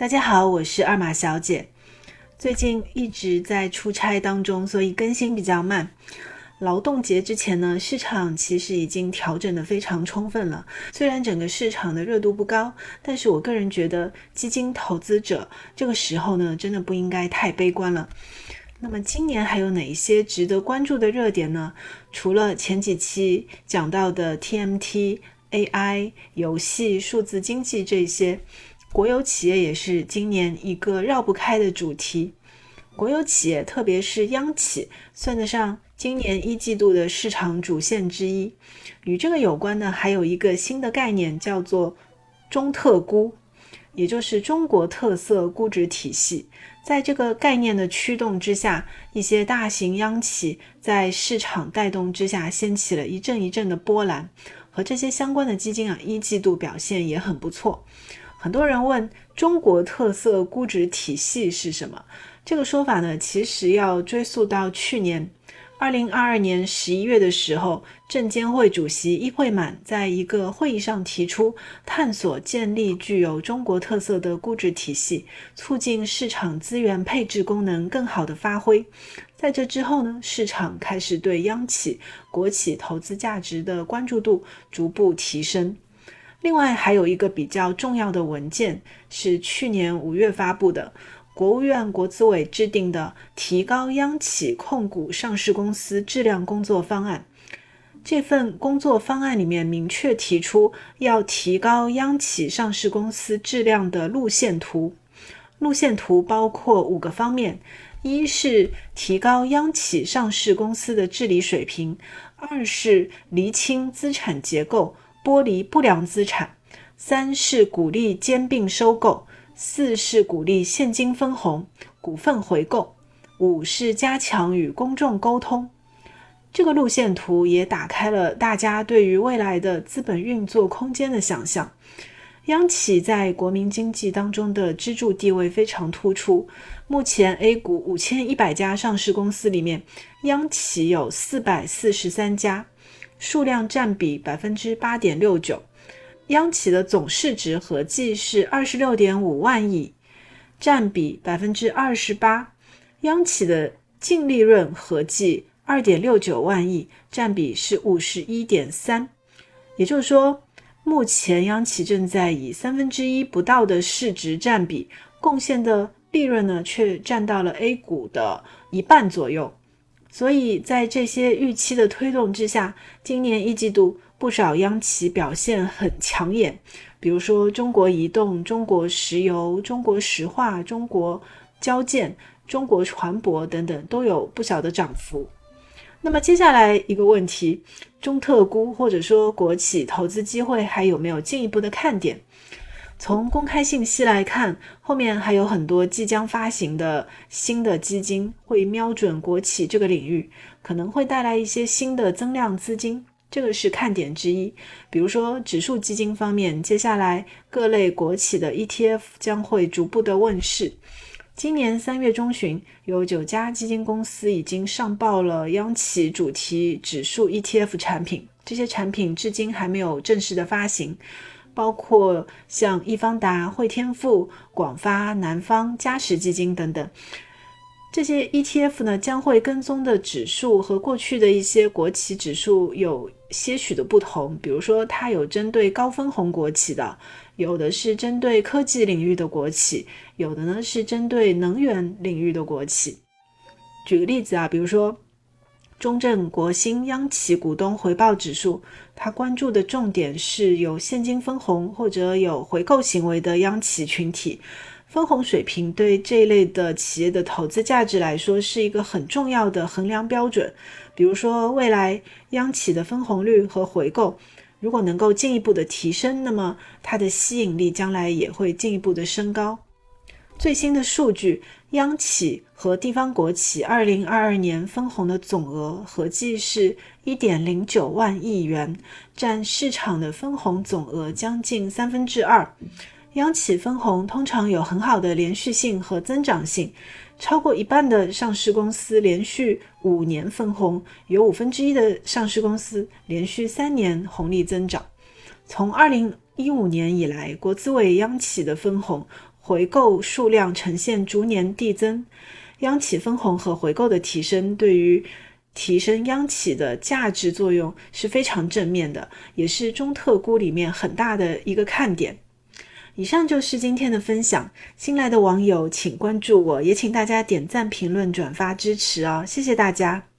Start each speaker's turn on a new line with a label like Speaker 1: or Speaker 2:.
Speaker 1: 大家好，我是二马小姐。最近一直在出差当中，所以更新比较慢。劳动节之前呢，市场其实已经调整的非常充分了。虽然整个市场的热度不高，但是我个人觉得基金投资者这个时候呢，真的不应该太悲观了。那么今年还有哪一些值得关注的热点呢？除了前几期讲到的 TMT、AI、游戏、数字经济这些。国有企业也是今年一个绕不开的主题。国有企业，特别是央企，算得上今年一季度的市场主线之一。与这个有关呢，还有一个新的概念，叫做中特估，也就是中国特色估值体系。在这个概念的驱动之下，一些大型央企在市场带动之下，掀起了一阵一阵的波澜。和这些相关的基金啊，一季度表现也很不错。很多人问中国特色估值体系是什么？这个说法呢，其实要追溯到去年二零二二年十一月的时候，证监会主席易会满在一个会议上提出，探索建立具有中国特色的估值体系，促进市场资源配置功能更好的发挥。在这之后呢，市场开始对央企、国企投资价值的关注度逐步提升。另外还有一个比较重要的文件是去年五月发布的，国务院国资委制定的提高央企控股上市公司质量工作方案。这份工作方案里面明确提出要提高央企上市公司质量的路线图。路线图包括五个方面：一是提高央企上市公司的治理水平；二是厘清资产结构。剥离不良资产，三是鼓励兼并收购，四是鼓励现金分红、股份回购，五是加强与公众沟通。这个路线图也打开了大家对于未来的资本运作空间的想象。央企在国民经济当中的支柱地位非常突出。目前 A 股五千一百家上市公司里面，央企有四百四十三家。数量占比百分之八点六九，央企的总市值合计是二十六点五万亿，占比百分之二十八。央企的净利润合计二点六九万亿，占比是五十一点三。也就是说，目前央企正在以三分之一不到的市值占比，贡献的利润呢，却占到了 A 股的一半左右。所以在这些预期的推动之下，今年一季度不少央企表现很抢眼，比如说中国移动、中国石油、中国石化、中国交建、中国船舶等等都有不小的涨幅。那么接下来一个问题，中特估或者说国企投资机会还有没有进一步的看点？从公开信息来看，后面还有很多即将发行的新的基金会瞄准国企这个领域，可能会带来一些新的增量资金，这个是看点之一。比如说指数基金方面，接下来各类国企的 ETF 将会逐步的问世。今年三月中旬，有九家基金公司已经上报了央企主题指数 ETF 产品，这些产品至今还没有正式的发行。包括像易方达、汇添富、广发、南方、嘉实基金等等，这些 ETF 呢将会跟踪的指数和过去的一些国企指数有些许的不同。比如说，它有针对高分红国企的，有的是针对科技领域的国企，有的呢是针对能源领域的国企。举个例子啊，比如说。中证国新央企股东回报指数，它关注的重点是有现金分红或者有回购行为的央企群体。分红水平对这一类的企业的投资价值来说是一个很重要的衡量标准。比如说，未来央企的分红率和回购如果能够进一步的提升，那么它的吸引力将来也会进一步的升高。最新的数据，央企和地方国企二零二二年分红的总额合计是一点零九万亿元，占市场的分红总额将近三分之二。央企分红通常有很好的连续性和增长性，超过一半的上市公司连续五年分红，有五分之一的上市公司连续三年红利增长。从二零一五年以来，国资委央企的分红。回购数量呈现逐年递增，央企分红和回购的提升，对于提升央企的价值作用是非常正面的，也是中特估里面很大的一个看点。以上就是今天的分享，新来的网友请关注我，也请大家点赞、评论、转发支持哦，谢谢大家。